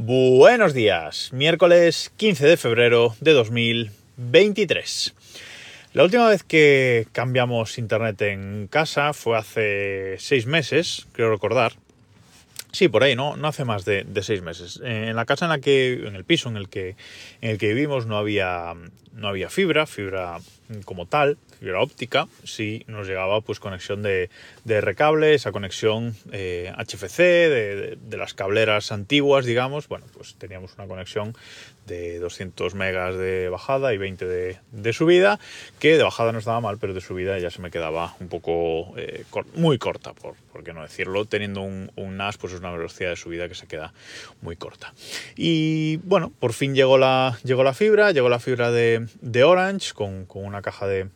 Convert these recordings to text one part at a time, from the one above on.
Buenos días, miércoles 15 de febrero de 2023. La última vez que cambiamos internet en casa fue hace seis meses, creo recordar. Sí, por ahí, no, no hace más de, de seis meses. Eh, en la casa en la que, en el piso en el que, en el que vivimos no había, no había fibra, fibra como tal, fibra óptica, sí nos llegaba pues conexión de, de recable, esa conexión eh, HFC, de, de, las cableras antiguas, digamos, bueno, pues teníamos una conexión de 200 megas de bajada y 20 de, subida, que de bajada no estaba mal, pero de subida ya se me quedaba un poco eh, muy corta, por, por, qué no decirlo, teniendo un, un NAS, pues es una velocidad de subida que se queda muy corta. Y bueno, por fin llegó la, llegó la fibra, llegó la fibra de, de Orange con, con una caja de,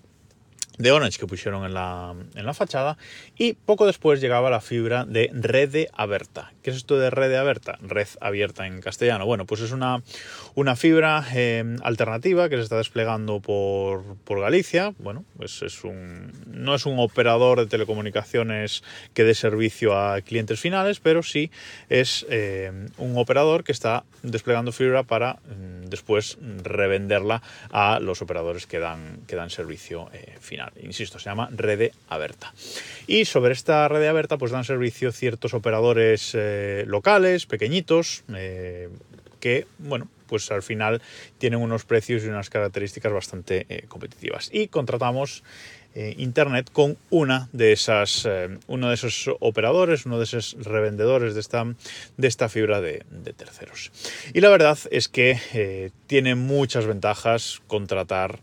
de Orange que pusieron en la, en la, fachada y poco después llegaba la fibra de Rede Aberta. ¿Qué es esto de Rede Aberta? Red abierta en castellano. Bueno, pues es una, una fibra eh, alternativa que se está desplegando por, por Galicia. Bueno, pues es un, no es un operador de telecomunicaciones que dé servicio a clientes finales, pero sí es eh, un operador que está desplegando fibra para mm, después revenderla a los operadores que dan, que dan servicio eh, final. Insisto, se llama Rede Aberta. Y sobre esta Rede Aberta pues dan servicio ciertos operadores locales, pequeñitos, eh, que, bueno, pues al final tienen unos precios y unas características bastante eh, competitivas. Y contratamos eh, internet con una de esas, eh, uno de esos operadores, uno de esos revendedores de esta, de esta fibra de, terceros. Y la verdad es que tiene muchas ventajas contratar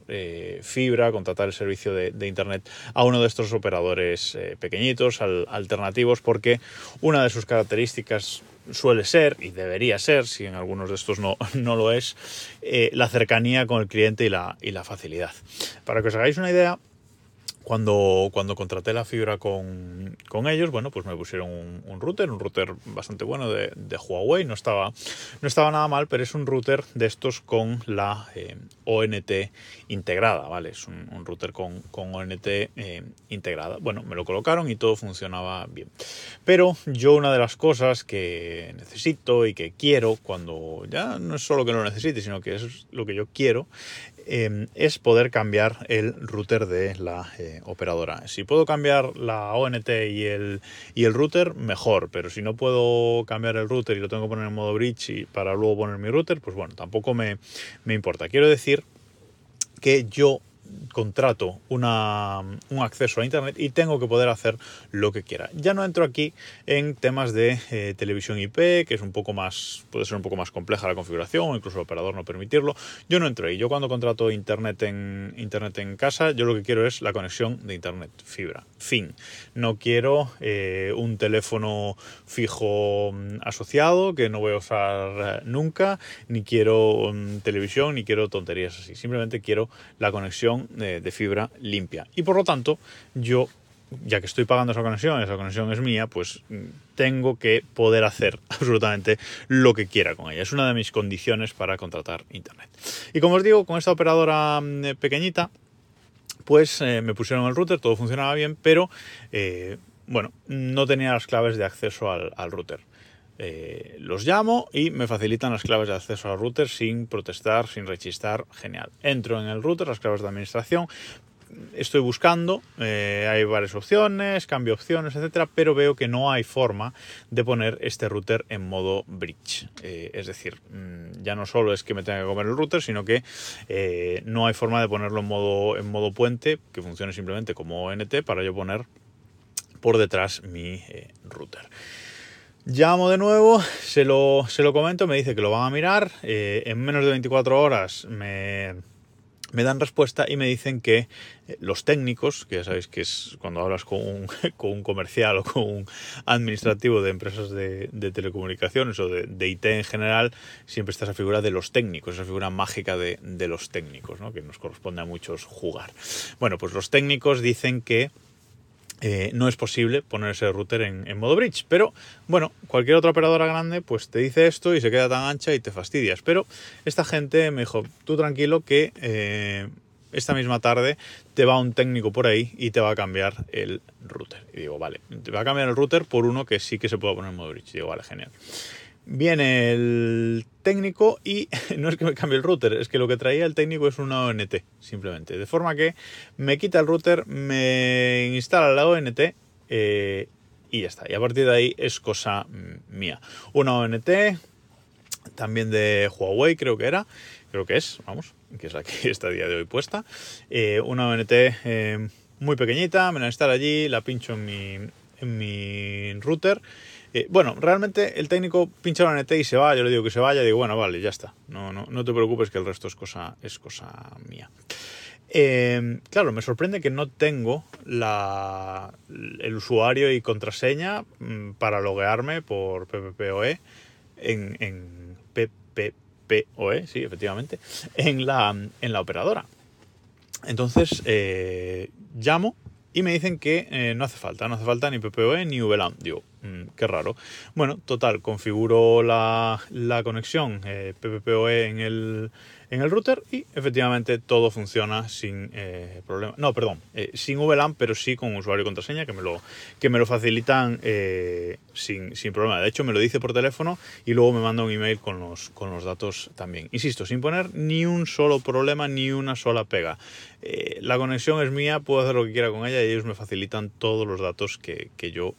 fibra, contratar el servicio de, internet a uno de estos operadores pequeñitos, al, alternativos, porque una de sus características suele ser, y debería ser, si en algunos de estos no, no lo es, eh, la cercanía con el cliente y la, y la facilidad. Para que os hagáis una idea, cuando, cuando contraté la fibra con, con, ellos, bueno, pues me pusieron un, router, un router bastante bueno de, Huawei, no estaba, no estaba nada mal, pero es un router de estos con la eh, ONT integrada, ¿vale? Es un, un router con, con ONT eh, integrada. Bueno, me lo colocaron y todo funcionaba bien. Pero yo una de las cosas que necesito y que quiero cuando ya no es solo que lo necesite, sino que es lo que yo quiero, eh, es poder cambiar el router de la eh, operadora. Si puedo cambiar la ONT y el, y el router, mejor, pero si no puedo cambiar el router y lo tengo que poner en modo bridge y para luego poner mi router, pues bueno, tampoco me, me importa. Quiero decir que yo contrato una, un acceso a Internet y tengo que poder hacer lo que quiera. Ya no entro aquí en temas de eh, televisión IP, que es un poco más, puede ser un poco más compleja la configuración o incluso el operador no permitirlo. Yo no entro ahí. Yo cuando contrato Internet en, Internet en casa, yo lo que quiero es la conexión de Internet, fibra. Fin. No quiero eh, un teléfono fijo mm, asociado que no voy a usar nunca, ni quiero um, televisión, ni quiero tonterías así. Simplemente quiero la conexión de, de, fibra limpia. Y por lo tanto, yo, ya que estoy pagando esa conexión, esa conexión es mía, pues tengo que poder hacer absolutamente lo que quiera con ella. Es una de mis condiciones para contratar Internet. Y como os digo, con esta operadora mm, pequeñita, pues eh, me pusieron el router, todo funcionaba bien, pero eh, bueno, no tenía las claves de acceso al router. Eh, los llamo y me facilitan las claves de acceso al router sin protestar, sin rechistar. Genial. Entro en el router, las claves de administración. Estoy buscando, eh, hay varias opciones, cambio opciones, etcétera, pero veo que no hay forma de poner este router en modo bridge. Eh, es decir, mmm, ya no solo es que me tenga que comer el router, sino que no hay forma de ponerlo en modo, en modo puente, que funcione simplemente como ONT, para yo poner por detrás mi router. Llamo de nuevo, se lo, se lo, comento, me dice que lo van a mirar. Eh, en menos de 24 horas me, me, dan respuesta y me dicen que eh, los técnicos, que ya sabéis que es cuando hablas con un, con un comercial o con un administrativo de empresas de, telecomunicaciones o de, de, IT en general, siempre está esa figura de los técnicos, esa figura mágica de, de los técnicos, ¿no? que nos corresponde a muchos jugar. Bueno, pues los técnicos dicen que eh, no es posible poner ese router en, modo bridge. Pero bueno, cualquier otra operadora grande pues te dice esto y se queda tan ancha y te fastidias. Pero esta gente me dijo, tú tranquilo que eh, esta misma tarde te va un técnico por ahí y te va a cambiar el router. Y digo, vale, te va a cambiar el router por uno que sí que se puede poner en modo bridge. Y digo, vale, genial. Viene el técnico y no es que me cambie el router, es que lo que traía el técnico es una ONT, simplemente. De forma que me quita el router, me instala la ONT eh, y ya está. Y a partir de ahí es cosa mía. Una ONT, también de Huawei creo que era, creo que es, vamos, que es la que está a día de hoy puesta. Eh, una ONT eh, muy pequeñita, me la instalo allí, la pincho en mi, en mi router. Eh, bueno, realmente el técnico pincha la ONT y se va, yo le digo que se vaya, digo, bueno, vale, ya está. No, no, no te preocupes que el resto es cosa, es cosa mía. claro, me sorprende que no tengo la, el usuario y contraseña mm, para loguearme por PPPoE en, en PPPoE, sí, efectivamente, en la, en la operadora. Entonces, eh, llamo y me dicen que eh, no hace falta, no hace falta ni PPOE ni VLAN. Digo, mm, qué raro. Bueno, total, configuro la, la conexión eh, PPPoE en el, en el router y efectivamente todo funciona sin eh, problema. No, perdón, eh, sin VLAN, pero sí con usuario y contraseña que me lo, que me lo facilitan eh, sin, problema. De hecho, me lo dice por teléfono y luego me manda un email con los, con los datos también. Insisto, sin poner ni un solo problema ni una sola pega. la conexión es mía, puedo hacer lo que quiera con ella y ellos me facilitan todos los datos que, que yo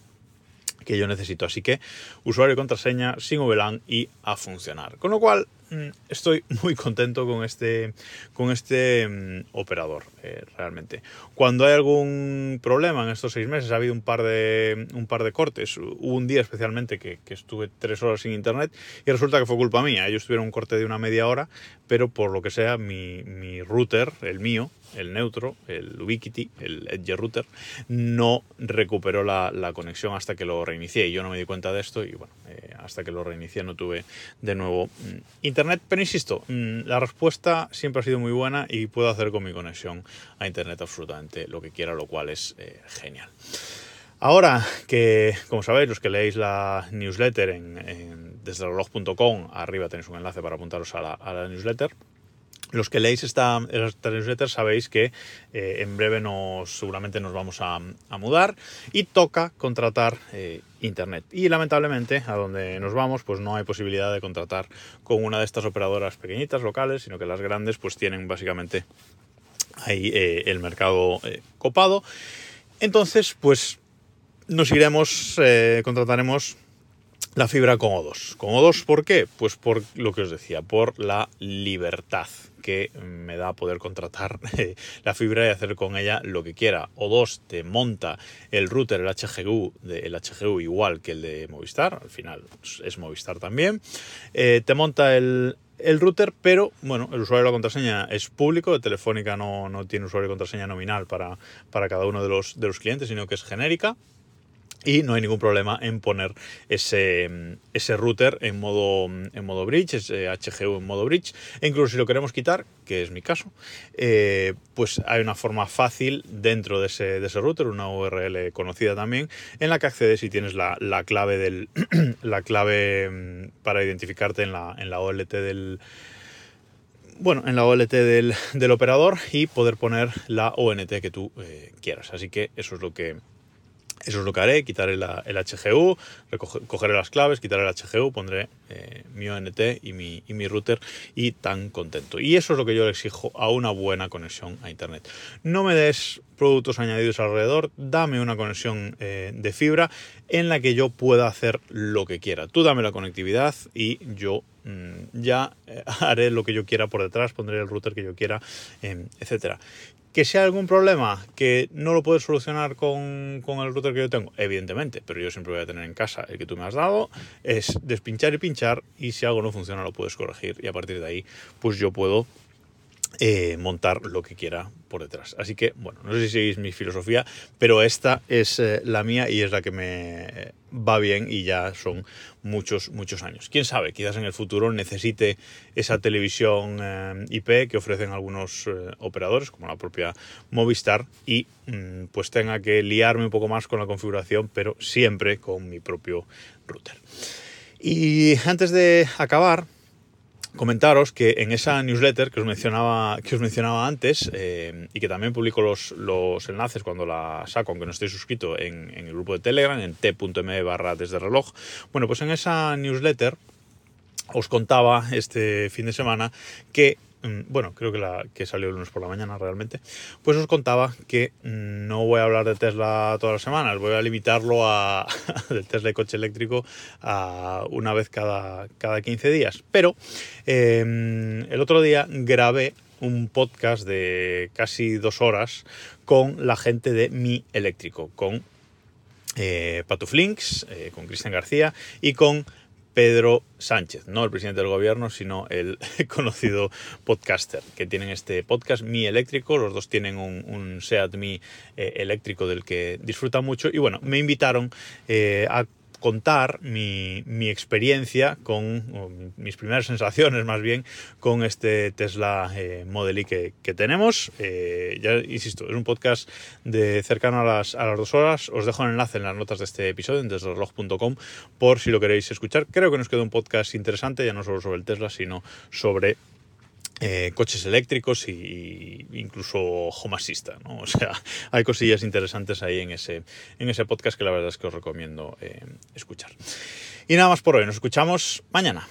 que yo necesito. Así que usuario y contraseña sin VLAN y a funcionar. Con lo cual mm, estoy muy contento con este, con este mm, operador, eh, realmente. Cuando hay algún problema en estos seis meses, ha habido un par de, un par de cortes. Hubo un día especialmente que, estuve tres horas sin internet y resulta que fue culpa mía. Ellos tuvieron un corte de una media hora, pero por lo que sea, mi, mi router, el mío, el neutro, el Ubiquiti, el Edge Router, no recuperó la, conexión hasta que lo reinicié. Y yo no me di cuenta de esto y bueno, eh, hasta que lo reinicié no tuve de nuevo mm, internet. Pero insisto, mm, la respuesta siempre ha sido muy buena y puedo hacer con mi conexión a internet absolutamente lo que quiera, lo cual es eh, genial. Ahora que, como sabéis, los que leéis la newsletter en, desde reloj.com, arriba tenéis un enlace para apuntaros a la newsletter. Los que leéis esta, newsletter sabéis que eh, en breve nos, seguramente nos vamos a, mudar y toca contratar eh, internet. Y lamentablemente a donde nos vamos pues no hay posibilidad de contratar con una de estas operadoras pequeñitas locales, sino que las grandes pues tienen básicamente ahí eh, el mercado copado. Entonces pues nos iremos, contrataremos la fibra con O2. ¿Con O2 por qué? Pues por lo que os decía, por la libertad que me da poder contratar la fibra y hacer con ella lo que quiera. O2 te monta el router, el HGU, el HGU igual que el de Movistar, al final es Movistar también. Eh, te monta el, router, pero bueno, el usuario de la contraseña es público, Telefónica no, no tiene usuario de contraseña nominal para, para cada uno de los, de los clientes, sino que es genérica y no hay ningún problema en poner ese, ese router en modo, en modo bridge, ese HGU en modo bridge. E incluso si lo queremos quitar, que es mi caso, eh, pues hay una forma fácil dentro de ese, de ese, router, una URL conocida también, en la que accedes y tienes la, la clave, del, la clave mm, para identificarte en la, en la OLT del bueno, en la OLT del, del, operador y poder poner la ONT que tú eh, quieras. Así que eso es lo que, eso es lo que haré, quitaré el HGU, cogeré las claves, quitaré el HGU, pondré eh, mi ONT y mi, router y tan contento. Y eso es lo que yo le exijo a una buena conexión a Internet. No me des productos añadidos alrededor, dame una conexión eh, de fibra en la que yo pueda hacer lo que quiera. Tú dame la conectividad y yo ya eh, haré lo que yo quiera por detrás, pondré el router que yo quiera, etcétera. Que sea algún problema que no lo puedes solucionar con, con, el router que yo tengo, evidentemente, pero yo siempre voy a tener en casa el que tú me has dado, es despinchar y pinchar y si algo no funciona lo puedes corregir y a partir de ahí pues yo puedo eh, montar lo que quiera por detrás. Así que, bueno, no sé si seguís mi filosofía, pero esta es eh, la mía y es la que me va bien y ya son muchos, muchos años. Quién sabe, quizás en el futuro necesite esa televisión eh, IP que ofrecen algunos operadores, como la propia Movistar, y mm, pues tenga que liarme un poco más con la configuración, pero siempre con mi propio router. Y antes de acabar, comentaros que en esa newsletter que os mencionaba, que os mencionaba antes eh, y que también publico los, los, enlaces cuando la saco, aunque no estoy suscrito en, el grupo de Telegram, en t.me barra desde reloj, bueno, pues en esa newsletter os contaba este fin de semana que bueno, creo que, la, que salió el lunes por la mañana realmente, pues os contaba que mm, no voy a hablar de Tesla todas las semanas, voy a limitarlo a del Tesla y coche eléctrico a una vez cada, cada 15 días. Pero em, el otro día grabé un podcast de casi dos horas con la gente de Mi Eléctrico, con eh, Patuflinks, eh, con Cristian García y con Pedro Sánchez, no el presidente del gobierno, sino el conocido podcaster, que tienen este podcast Mi Eléctrico, los dos tienen un, SEAT Mi eh, eléctrico del que disfrutan mucho. Y bueno, me invitaron eh, a contar mi, experiencia con, mis primeras sensaciones más bien, con este Tesla eh, Model Y que, tenemos. Eh, ya insisto, es un podcast de cercano a las, a las dos horas. Os dejo el enlace en las notas de este episodio en desreloj.com por si lo queréis escuchar. Creo que nos queda un podcast interesante, ya no solo sobre el Tesla, sino sobre eh, coches eléctricos e incluso home ¿no? O sea, hay cosillas interesantes ahí en ese, en ese podcast que la verdad es que os recomiendo eh, escuchar. Y nada más por hoy, nos escuchamos mañana.